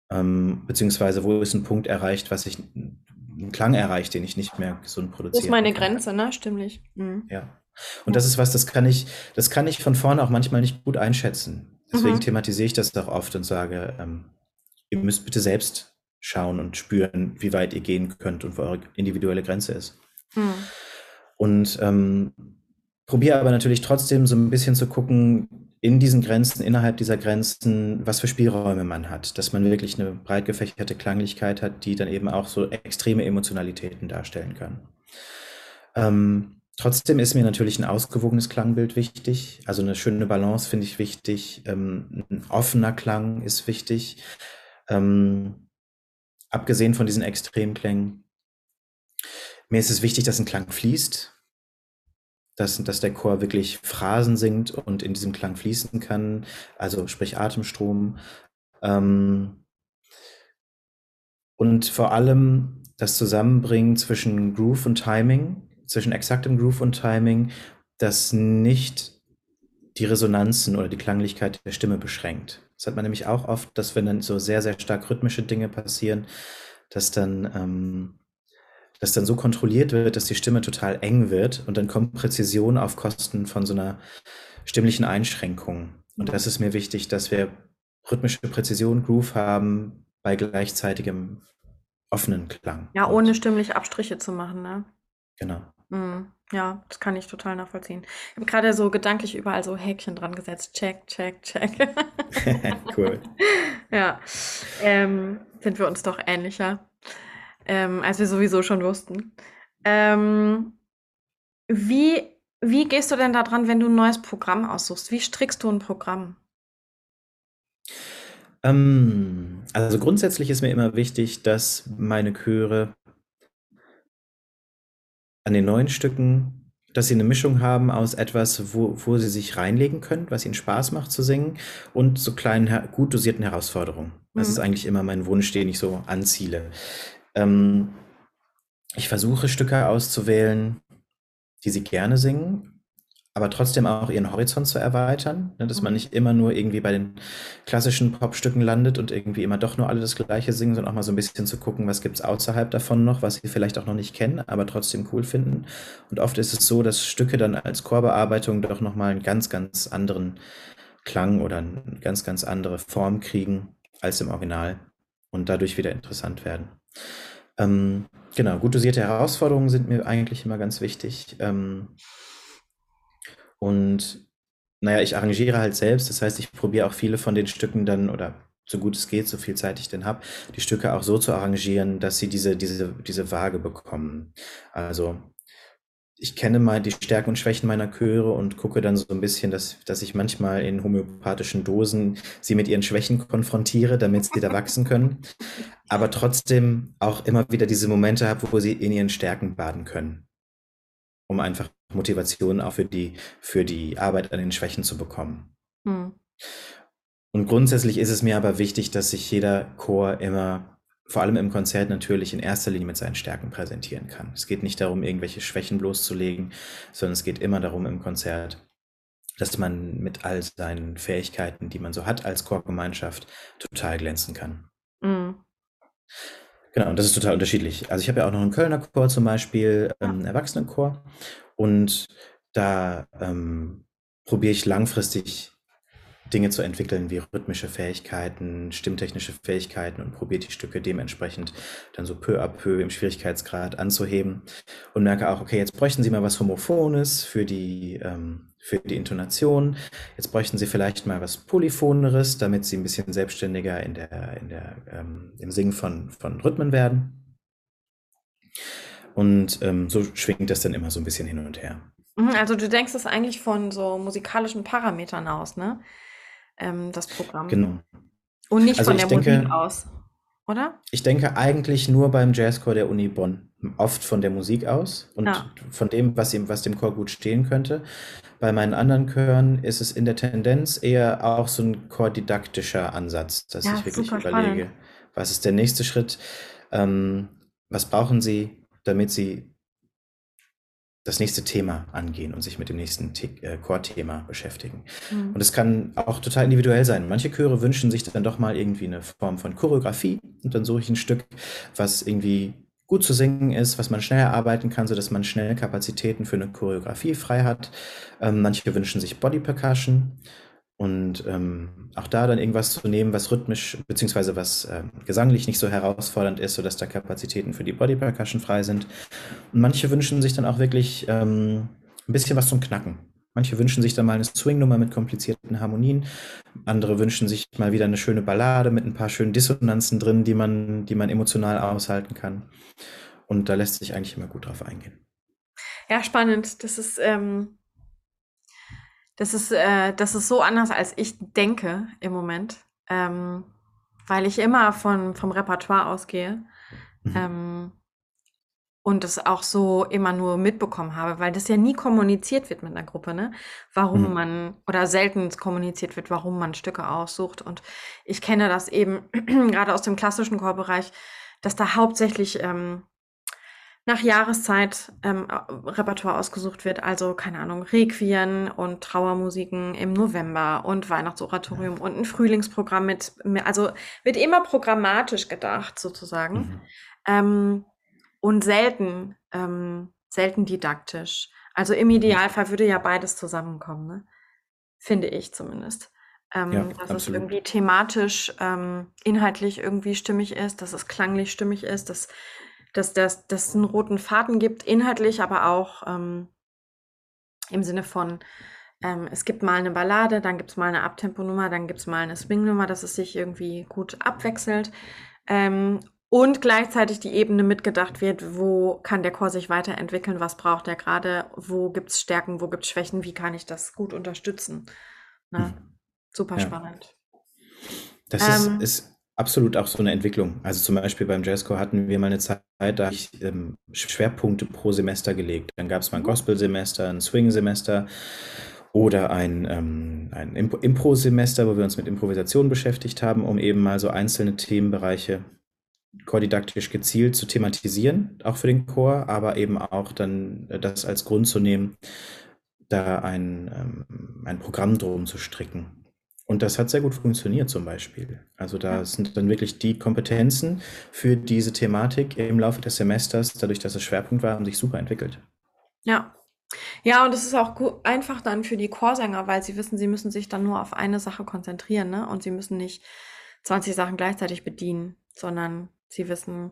ähm, beziehungsweise wo ist ein Punkt erreicht, was ich einen Klang erreicht, den ich nicht mehr gesund produziere. ist meine Grenze, ne? Stimmlich. Mhm. Ja. Und das ist was, das kann ich, das kann ich von vorne auch manchmal nicht gut einschätzen. Deswegen mhm. thematisiere ich das auch oft und sage, ähm, ihr müsst bitte selbst schauen und spüren, wie weit ihr gehen könnt und wo eure individuelle Grenze ist. Mhm. Und ähm, probiere aber natürlich trotzdem so ein bisschen zu gucken, in diesen Grenzen, innerhalb dieser Grenzen, was für Spielräume man hat, dass man wirklich eine breit gefächerte Klanglichkeit hat, die dann eben auch so extreme Emotionalitäten darstellen kann. Ähm, trotzdem ist mir natürlich ein ausgewogenes Klangbild wichtig, also eine schöne Balance finde ich wichtig, ähm, ein offener Klang ist wichtig, ähm, abgesehen von diesen Extremklängen. Mir ist es wichtig, dass ein Klang fließt, dass, dass der Chor wirklich Phrasen singt und in diesem Klang fließen kann, also sprich Atemstrom. Ähm, und vor allem das Zusammenbringen zwischen Groove und Timing, zwischen exaktem Groove und Timing, das nicht die Resonanzen oder die Klanglichkeit der Stimme beschränkt. Das hat man nämlich auch oft, dass wenn dann so sehr, sehr stark rhythmische Dinge passieren, dass dann ähm, das dann so kontrolliert wird, dass die Stimme total eng wird und dann kommt Präzision auf Kosten von so einer stimmlichen Einschränkung. Und das ist mir wichtig, dass wir rhythmische Präzision, Groove haben bei gleichzeitigem offenen Klang. Ja, ohne und, stimmliche Abstriche zu machen, ne? Genau. Mm, ja, das kann ich total nachvollziehen. Ich habe gerade so gedanklich überall so Häkchen dran gesetzt. Check, check, check. cool. ja. Ähm, sind wir uns doch ähnlicher ähm, als wir sowieso schon wussten. Ähm, wie, wie gehst du denn da dran, wenn du ein neues Programm aussuchst? Wie strickst du ein Programm? Ähm, also grundsätzlich ist mir immer wichtig, dass meine Chöre an den neuen Stücken, dass sie eine Mischung haben aus etwas, wo, wo sie sich reinlegen können, was ihnen Spaß macht zu singen und so kleinen, gut dosierten Herausforderungen. Das mhm. ist eigentlich immer mein Wunsch, den ich so anziele. Ähm, ich versuche Stücke auszuwählen, die sie gerne singen, aber trotzdem auch ihren Horizont zu erweitern, ne, dass man mhm. nicht immer nur irgendwie bei den klassischen Popstücken landet und irgendwie immer doch nur alle das Gleiche singen, sondern auch mal so ein bisschen zu gucken, was gibt es außerhalb davon noch, was sie vielleicht auch noch nicht kennen, aber trotzdem cool finden. Und oft ist es so, dass Stücke dann als Chorbearbeitung doch nochmal einen ganz, ganz anderen Klang oder eine ganz, ganz andere Form kriegen als im Original und dadurch wieder interessant werden. Ähm, genau, gut dosierte Herausforderungen sind mir eigentlich immer ganz wichtig. Ähm, und naja, ich arrangiere halt selbst, das heißt, ich probiere auch viele von den Stücken dann oder so gut es geht, so viel Zeit ich denn habe, die Stücke auch so zu arrangieren, dass sie diese, diese, diese Waage bekommen. Also ich kenne mal die Stärken und Schwächen meiner Chöre und gucke dann so ein bisschen, dass, dass ich manchmal in homöopathischen Dosen sie mit ihren Schwächen konfrontiere, damit sie da wachsen können. Aber trotzdem auch immer wieder diese Momente habe, wo sie in ihren Stärken baden können. Um einfach Motivation auch für die, für die Arbeit an den Schwächen zu bekommen. Hm. Und grundsätzlich ist es mir aber wichtig, dass sich jeder Chor immer vor allem im Konzert natürlich in erster Linie mit seinen Stärken präsentieren kann. Es geht nicht darum, irgendwelche Schwächen bloßzulegen, sondern es geht immer darum im Konzert, dass man mit all seinen Fähigkeiten, die man so hat als Chorgemeinschaft, total glänzen kann. Mhm. Genau, und das ist total unterschiedlich. Also ich habe ja auch noch einen Kölner Chor zum Beispiel, ähm, Erwachsenenchor, und da ähm, probiere ich langfristig Dinge zu entwickeln wie rhythmische Fähigkeiten, stimmtechnische Fähigkeiten und probiert die Stücke dementsprechend dann so peu à peu im Schwierigkeitsgrad anzuheben und merke auch, okay, jetzt bräuchten Sie mal was Homophones für die, ähm, für die Intonation. Jetzt bräuchten Sie vielleicht mal was Polyphoneres, damit Sie ein bisschen selbstständiger in der, in der, ähm, im Singen von, von Rhythmen werden. Und ähm, so schwingt das dann immer so ein bisschen hin und her. Mhm, also du denkst es eigentlich von so musikalischen Parametern aus, ne? Ähm, das Programm. Genau. Und nicht also von der denke, Musik aus, oder? Ich denke eigentlich nur beim Jazzchor der Uni Bonn oft von der Musik aus und ja. von dem, was, ihm, was dem Chor gut stehen könnte. Bei meinen anderen Chören ist es in der Tendenz eher auch so ein chordidaktischer Ansatz, dass ja, ich wirklich überlege, spannend. was ist der nächste Schritt, ähm, was brauchen Sie, damit Sie das nächste Thema angehen und sich mit dem nächsten äh, Core-Thema beschäftigen. Mhm. Und es kann auch total individuell sein. Manche Chöre wünschen sich dann doch mal irgendwie eine Form von Choreografie und dann suche ich ein Stück, was irgendwie gut zu singen ist, was man schnell erarbeiten kann, sodass man schnell Kapazitäten für eine Choreografie frei hat. Ähm, manche wünschen sich Body Percussion. Und ähm, auch da dann irgendwas zu nehmen, was rhythmisch beziehungsweise was äh, gesanglich nicht so herausfordernd ist, sodass da Kapazitäten für die Body Percussion frei sind. Und manche wünschen sich dann auch wirklich ähm, ein bisschen was zum Knacken. Manche wünschen sich dann mal eine Swing-Nummer mit komplizierten Harmonien. Andere wünschen sich mal wieder eine schöne Ballade mit ein paar schönen Dissonanzen drin, die man, die man emotional aushalten kann. Und da lässt sich eigentlich immer gut drauf eingehen. Ja, spannend. Das ist, ähm, das ist, äh, das ist so anders, als ich denke im Moment, ähm, weil ich immer von, vom Repertoire ausgehe. Mhm. Ähm, und das auch so immer nur mitbekommen habe, weil das ja nie kommuniziert wird mit einer Gruppe, ne? Warum mhm. man oder selten kommuniziert wird, warum man Stücke aussucht. Und ich kenne das eben gerade aus dem klassischen Chorbereich, dass da hauptsächlich ähm, nach Jahreszeit ähm, Repertoire ausgesucht wird. Also, keine Ahnung, Requien und Trauermusiken im November und Weihnachtsoratorium und ein Frühlingsprogramm mit, also wird immer programmatisch gedacht, sozusagen. Mhm. Ähm, und selten, ähm, selten didaktisch. Also im Idealfall würde ja beides zusammenkommen, ne? finde ich zumindest. Ähm, ja, dass absolut. es irgendwie thematisch, ähm, inhaltlich irgendwie stimmig ist, dass es klanglich stimmig ist, dass, dass, dass, dass es einen roten Faden gibt, inhaltlich, aber auch ähm, im Sinne von, ähm, es gibt mal eine Ballade, dann gibt es mal eine Abtemponummer, dann gibt es mal eine Swingnummer, dass es sich irgendwie gut abwechselt. Ähm, und gleichzeitig die Ebene mitgedacht wird, wo kann der Chor sich weiterentwickeln, was braucht er gerade, wo gibt es Stärken, wo gibt es Schwächen, wie kann ich das gut unterstützen. Ne? Hm. Super ja. spannend. Das ähm, ist, ist, absolut auch so eine Entwicklung. Also zum Beispiel beim Jazzchor hatten wir mal eine Zeit, da habe ich ähm, Schwerpunkte pro Semester gelegt. Dann gab es mal ein. Gospel-Semester, ein Swing-Semester oder ein, ähm, ein Impro-Semester, wo wir uns mit Improvisation beschäftigt haben, um eben mal so einzelne Themenbereiche chordidaktisch gezielt zu thematisieren, auch für den Chor, aber eben auch dann äh, das als Grund zu nehmen, da ein, ähm, ein Programm drum zu stricken. Und das hat sehr gut funktioniert zum Beispiel. Also da sind dann wirklich die Kompetenzen für diese Thematik im Laufe des Semesters, dadurch, dass es Schwerpunkt war, haben sich super entwickelt. Ja. Ja, und es ist auch einfach dann für die Chorsänger, weil sie wissen, sie müssen sich dann nur auf eine Sache konzentrieren, ne? Und sie müssen nicht 20 Sachen gleichzeitig bedienen, sondern Sie wissen,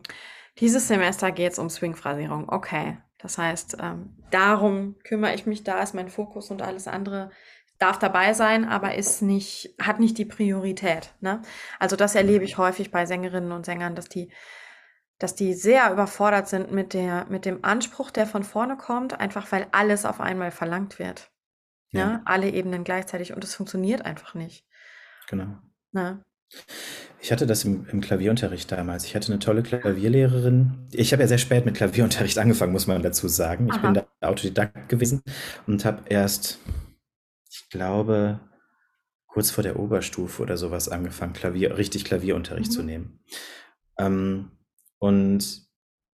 dieses Semester geht es um Swing-Phrasierung. Okay. Das heißt, ähm, darum kümmere ich mich, da ist mein Fokus und alles andere darf dabei sein, aber ist nicht, hat nicht die Priorität. Ne? Also das erlebe ich häufig bei Sängerinnen und Sängern, dass die, dass die sehr überfordert sind mit der, mit dem Anspruch, der von vorne kommt, einfach weil alles auf einmal verlangt wird. Ja. Ne? Alle Ebenen gleichzeitig und es funktioniert einfach nicht. Genau. Ne? Ich hatte das im, im, Klavierunterricht damals. Ich hatte eine tolle Klavierlehrerin. Ich habe ja sehr spät mit Klavierunterricht angefangen, muss man dazu sagen. Ich Aha. bin da Autodidakt gewesen und habe erst, glaube, kurz vor der Oberstufe oder sowas angefangen, Klavier, richtig Klavierunterricht mhm. zu nehmen. Ähm, und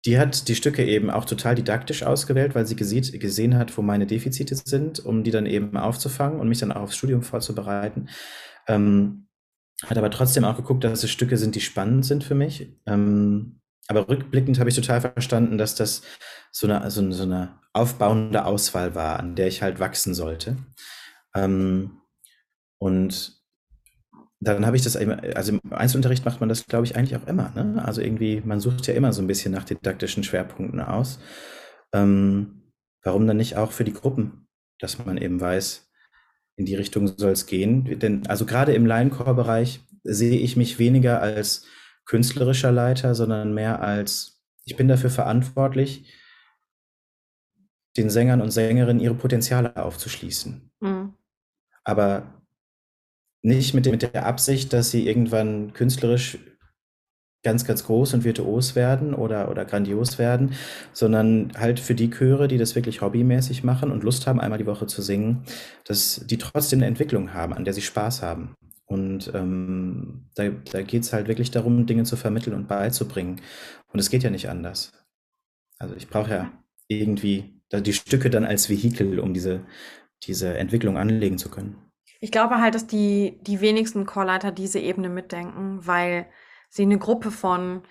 die hat die Stücke eben auch total didaktisch ausgewählt, weil sie gesieht, gesehen hat, wo meine Defizite sind, um die dann eben aufzufangen und mich dann auch aufs Studium vorzubereiten. Ähm, hat aber trotzdem auch geguckt, dass es Stücke sind, die spannend sind für mich. Ähm, aber rückblickend habe ich total verstanden, dass das so eine, so, so eine aufbauende Auswahl war, an der ich halt wachsen sollte. Ähm, und dann habe ich das, also im Einzelunterricht macht man das, glaube ich, eigentlich auch immer. Ne? Also irgendwie, man sucht ja immer so ein bisschen nach didaktischen Schwerpunkten aus. Ähm, warum dann nicht auch für die Gruppen, dass man eben weiß, in die Richtung soll es gehen. Denn also gerade im Laienchor-Bereich sehe ich mich weniger als künstlerischer Leiter, sondern mehr als, ich bin dafür verantwortlich, den Sängern und Sängerinnen ihre Potenziale aufzuschließen. Mhm. Aber nicht mit, mit der Absicht, dass sie irgendwann künstlerisch ganz, ganz groß und virtuos werden oder, oder grandios werden, sondern halt für die Chöre, die das wirklich hobbymäßig machen und Lust haben, einmal die Woche zu singen, dass die trotzdem eine Entwicklung haben, an der sie Spaß haben. Und ähm, da, da geht es halt wirklich darum, Dinge zu vermitteln und beizubringen. Und es geht ja nicht anders. Also ich brauche ja irgendwie die Stücke dann als Vehikel, um diese, diese Entwicklung anlegen zu können. Ich glaube halt, dass die, die wenigsten Chorleiter diese Ebene mitdenken, weil sie eine Gruppe von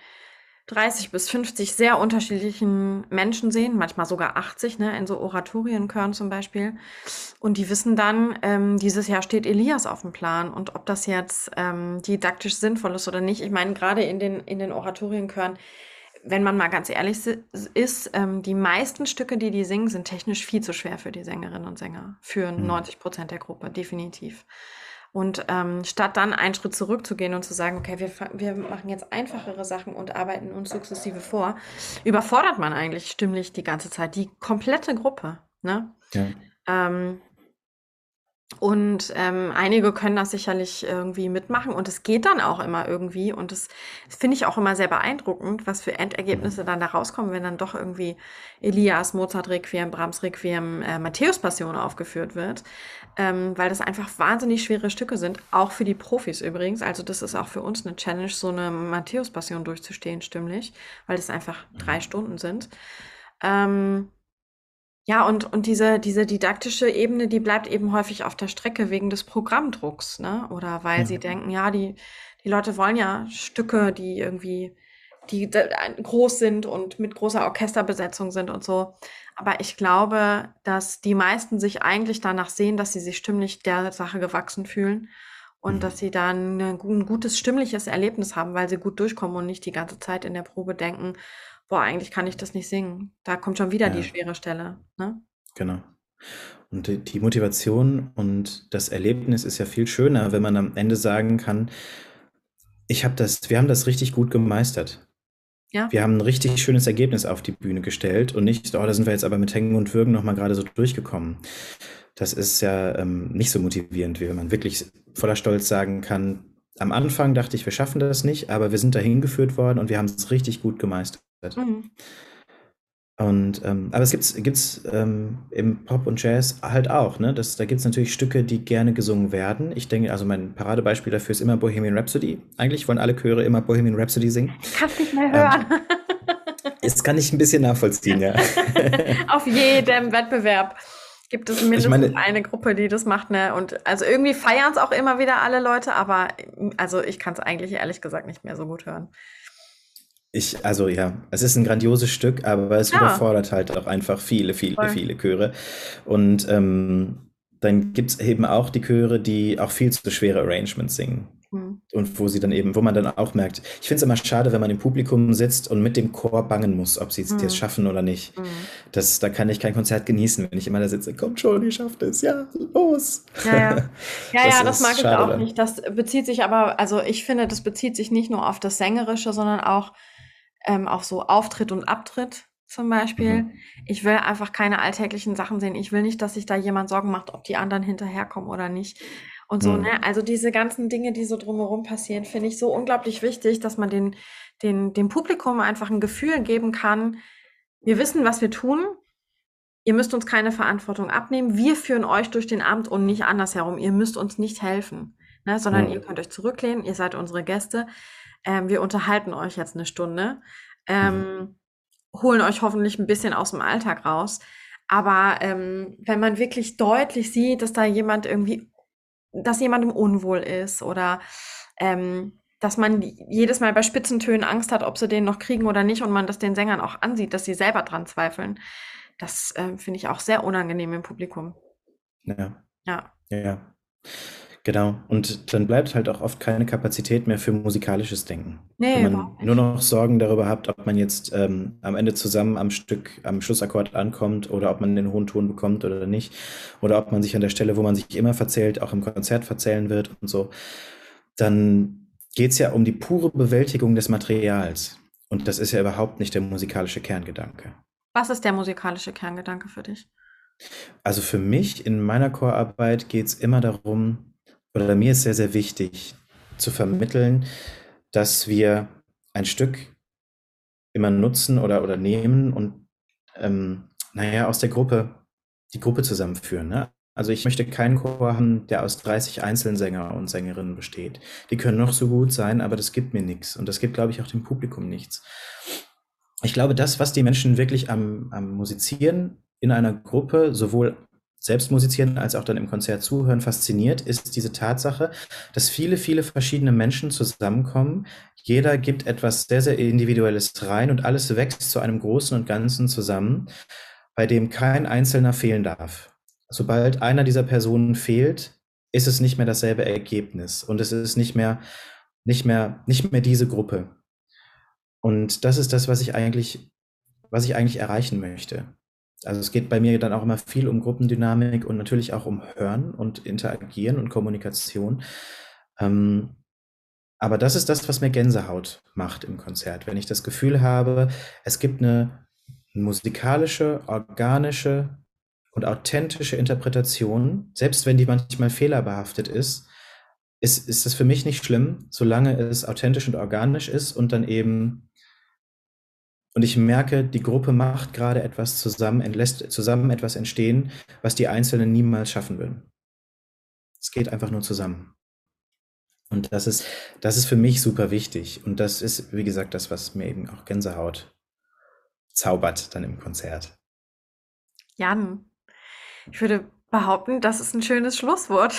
30 bis 50 sehr unterschiedlichen Menschen sehen, manchmal sogar 80, ne, in so Oratorienchören zum Beispiel. Und die wissen dann, ähm, dieses Jahr steht Elias auf dem Plan und ob das jetzt ähm, didaktisch sinnvoll ist oder nicht. Ich meine, gerade in den, in den Oratorienchören, wenn man mal ganz ehrlich ist, ähm, die meisten Stücke, die die singen, sind technisch viel zu schwer für die Sängerinnen und Sänger, für mhm. 90 Prozent der Gruppe, definitiv. Und ähm, statt dann einen Schritt zurückzugehen und zu sagen, okay, wir, wir machen jetzt einfachere Sachen und arbeiten uns sukzessive vor, überfordert man eigentlich stimmlich die ganze Zeit die komplette Gruppe. Ne? Ja. Ähm, und ähm, einige können das sicherlich irgendwie mitmachen und es geht dann auch immer irgendwie. Und das, das finde ich auch immer sehr beeindruckend, was für Endergebnisse dann da rauskommen, wenn dann doch irgendwie Elias, Mozart Requiem, Brahms Requiem, äh, Matthäus Passion aufgeführt wird. Ähm, weil das einfach wahnsinnig schwere Stücke sind, auch für die Profis übrigens. Also das ist auch für uns eine Challenge, so eine Matthäus Passion durchzustehen, stimmlich, weil das einfach drei Stunden sind. Ähm, ja, und, und diese, diese didaktische Ebene, die bleibt eben häufig auf der Strecke wegen des Programmdrucks, ne? Oder weil mhm. sie denken, ja, die, die Leute wollen ja Stücke, die irgendwie, die groß sind und mit großer Orchesterbesetzung sind und so. Aber ich glaube, dass die meisten sich eigentlich danach sehen, dass sie sich stimmlich der Sache gewachsen fühlen und mhm. dass sie dann ein gutes stimmliches Erlebnis haben, weil sie gut durchkommen und nicht die ganze Zeit in der Probe denken, boah, eigentlich kann ich das nicht singen. Da kommt schon wieder ja. die schwere Stelle. Ne? Genau. Und die Motivation und das Erlebnis ist ja viel schöner, wenn man am Ende sagen kann, ich habe das, wir haben das richtig gut gemeistert. Ja. Wir haben ein richtig schönes Ergebnis auf die Bühne gestellt und nicht, oh, da sind wir jetzt aber mit Hängen und Würgen nochmal gerade so durchgekommen. Das ist ja ähm, nicht so motivierend, wie wenn man wirklich voller Stolz sagen kann, am Anfang dachte ich, wir schaffen das nicht, aber wir sind dahin geführt worden und wir haben es richtig gut gemeistert. Mhm. Und, ähm, aber es gibt gibt's ähm, im Pop und Jazz halt auch, ne? Das, da gibt es natürlich Stücke, die gerne gesungen werden. Ich denke, also mein Paradebeispiel dafür ist immer Bohemian Rhapsody. Eigentlich wollen alle Chöre immer Bohemian Rhapsody singen. Ich kann es nicht mehr hören. Ähm, das kann ich ein bisschen nachvollziehen, ja. Auf jedem Wettbewerb gibt es mindestens meine, eine Gruppe, die das macht, ne? Und also irgendwie feiern es auch immer wieder alle Leute, aber also ich kann es eigentlich ehrlich gesagt nicht mehr so gut hören. Ich, also ja, es ist ein grandioses Stück, aber es ja. überfordert halt auch einfach viele, viele, Voll. viele Chöre. Und ähm, dann gibt es eben auch die Chöre, die auch viel zu schwere Arrangements singen. Mhm. Und wo sie dann eben, wo man dann auch merkt, ich finde es immer schade, wenn man im Publikum sitzt und mit dem Chor bangen muss, ob sie es mhm. jetzt schaffen oder nicht. Mhm. Das, da kann ich kein Konzert genießen, wenn ich immer da sitze, kommt schon, ihr schafft es, ja, los. Ja, ja, ja, das, ja, das mag ich auch dann. nicht. Das bezieht sich aber, also ich finde, das bezieht sich nicht nur auf das Sängerische, sondern auch ähm, auch so Auftritt und Abtritt zum Beispiel. Mhm. Ich will einfach keine alltäglichen Sachen sehen. Ich will nicht, dass sich da jemand Sorgen macht, ob die anderen hinterherkommen oder nicht. Und so, mhm. ne? Also diese ganzen Dinge, die so drumherum passieren, finde ich so unglaublich wichtig, dass man den, den, dem Publikum einfach ein Gefühl geben kann. Wir wissen, was wir tun. Ihr müsst uns keine Verantwortung abnehmen. Wir führen euch durch den Abend und nicht andersherum. Ihr müsst uns nicht helfen, ne? sondern mhm. ihr könnt euch zurücklehnen. Ihr seid unsere Gäste ähm, wir unterhalten euch jetzt eine Stunde, ähm, mhm. holen euch hoffentlich ein bisschen aus dem Alltag raus. Aber ähm, wenn man wirklich deutlich sieht, dass da jemand irgendwie, dass jemandem unwohl ist oder ähm, dass man jedes Mal bei Spitzentönen Angst hat, ob sie den noch kriegen oder nicht und man das den Sängern auch ansieht, dass sie selber dran zweifeln, das äh, finde ich auch sehr unangenehm im Publikum. Ja. Ja. Ja. Genau. Und dann bleibt halt auch oft keine Kapazität mehr für musikalisches Denken. Nee, Wenn man nur noch Sorgen darüber hat, ob man jetzt ähm, am Ende zusammen am Stück, am Schlussakkord ankommt oder ob man den hohen Ton bekommt oder nicht. Oder ob man sich an der Stelle, wo man sich immer verzählt, auch im Konzert verzählen wird und so. Dann geht es ja um die pure Bewältigung des Materials. Und das ist ja überhaupt nicht der musikalische Kerngedanke. Was ist der musikalische Kerngedanke für dich? Also für mich in meiner Chorarbeit geht es immer darum, oder mir ist sehr, sehr wichtig zu vermitteln, dass wir ein Stück immer nutzen oder, oder nehmen und, ähm, naja, aus der Gruppe die Gruppe zusammenführen. Ne? Also ich möchte keinen Chor haben, der aus 30 Einzelsänger und Sängerinnen besteht. Die können noch so gut sein, aber das gibt mir nichts. Und das gibt, glaube ich, auch dem Publikum nichts. Ich glaube, das, was die Menschen wirklich am, am Musizieren in einer Gruppe sowohl selbst musizieren als auch dann im Konzert zuhören fasziniert, ist diese Tatsache, dass viele, viele verschiedene Menschen zusammenkommen. Jeder gibt etwas sehr, sehr Individuelles rein und alles wächst zu einem Großen und Ganzen zusammen, bei dem kein Einzelner fehlen darf. Sobald einer dieser Personen fehlt, ist es nicht mehr dasselbe Ergebnis und es ist nicht mehr, nicht mehr, nicht mehr diese Gruppe. Und das ist das, was ich eigentlich, was ich eigentlich erreichen möchte. Also es geht bei mir dann auch immer viel um Gruppendynamik und natürlich auch um Hören und Interagieren und Kommunikation. Ähm, aber das ist das, was mir Gänsehaut macht im Konzert. Wenn ich das Gefühl habe, es gibt eine musikalische, organische und authentische Interpretation, selbst wenn die manchmal fehlerbehaftet ist, ist, ist das für mich nicht schlimm, solange es authentisch und organisch ist und dann eben und ich merke, die Gruppe macht gerade etwas zusammen, lässt zusammen etwas entstehen, was die Einzelnen niemals schaffen würden. Es geht einfach nur zusammen. Und das ist, das ist für mich super wichtig. Und das ist, wie gesagt, das, was mir eben auch Gänsehaut zaubert dann im Konzert. Jan, ich würde behaupten, das ist ein schönes Schlusswort.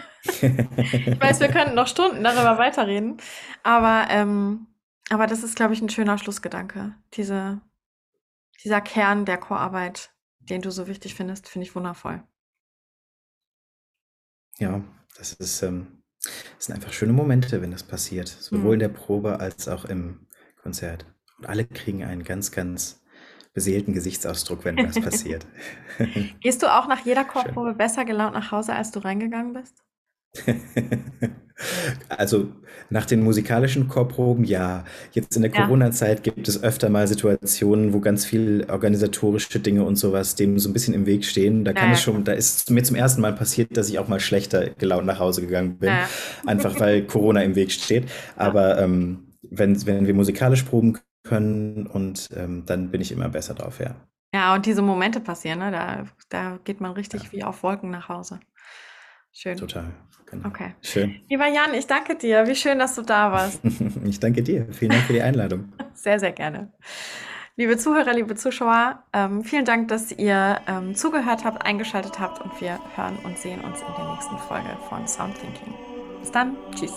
ich weiß, wir könnten noch Stunden darüber weiterreden, aber ähm, aber das ist, glaube ich, ein schöner Schlussgedanke. Diese, dieser Kern der Chorarbeit, den du so wichtig findest, finde ich wundervoll. Ja, das ist, ähm, das sind einfach schöne Momente, wenn das passiert. Sowohl mhm. in der Probe als auch im Konzert. Und alle kriegen einen ganz, ganz beseelten Gesichtsausdruck, wenn das passiert. Gehst du auch nach jeder Chorprobe Schön. besser gelaunt nach Hause, als du reingegangen bist? Also nach den musikalischen Chorproben ja. Jetzt in der Ja. Corona-Zeit gibt es öfter mal Situationen, wo ganz viel organisatorische Dinge und sowas dem so ein bisschen im Weg stehen. Da kann ja, es schon, da ist mir zum ersten Mal passiert, dass ich auch mal schlechter gelaunt nach Hause gegangen bin, Ja, einfach weil Corona im Weg steht. Aber ähm, wenn, wenn wir musikalisch proben können und ähm, dann bin ich immer besser drauf, ja. Ja, und diese Momente passieren, ne? Da, da geht man richtig wie auf Wolken nach Hause. Schön. Total. Genau. Okay. Schön. Lieber Jan, ich danke dir. Wie schön, dass du da warst. ich danke dir. Vielen Dank für die Einladung. sehr, sehr gerne. Liebe Zuhörer, liebe Zuschauer, ähm, vielen Dank, dass ihr ähm, zugehört habt, eingeschaltet habt und wir hören und sehen uns in der nächsten Folge von Sound Thinking. Bis dann. Tschüss.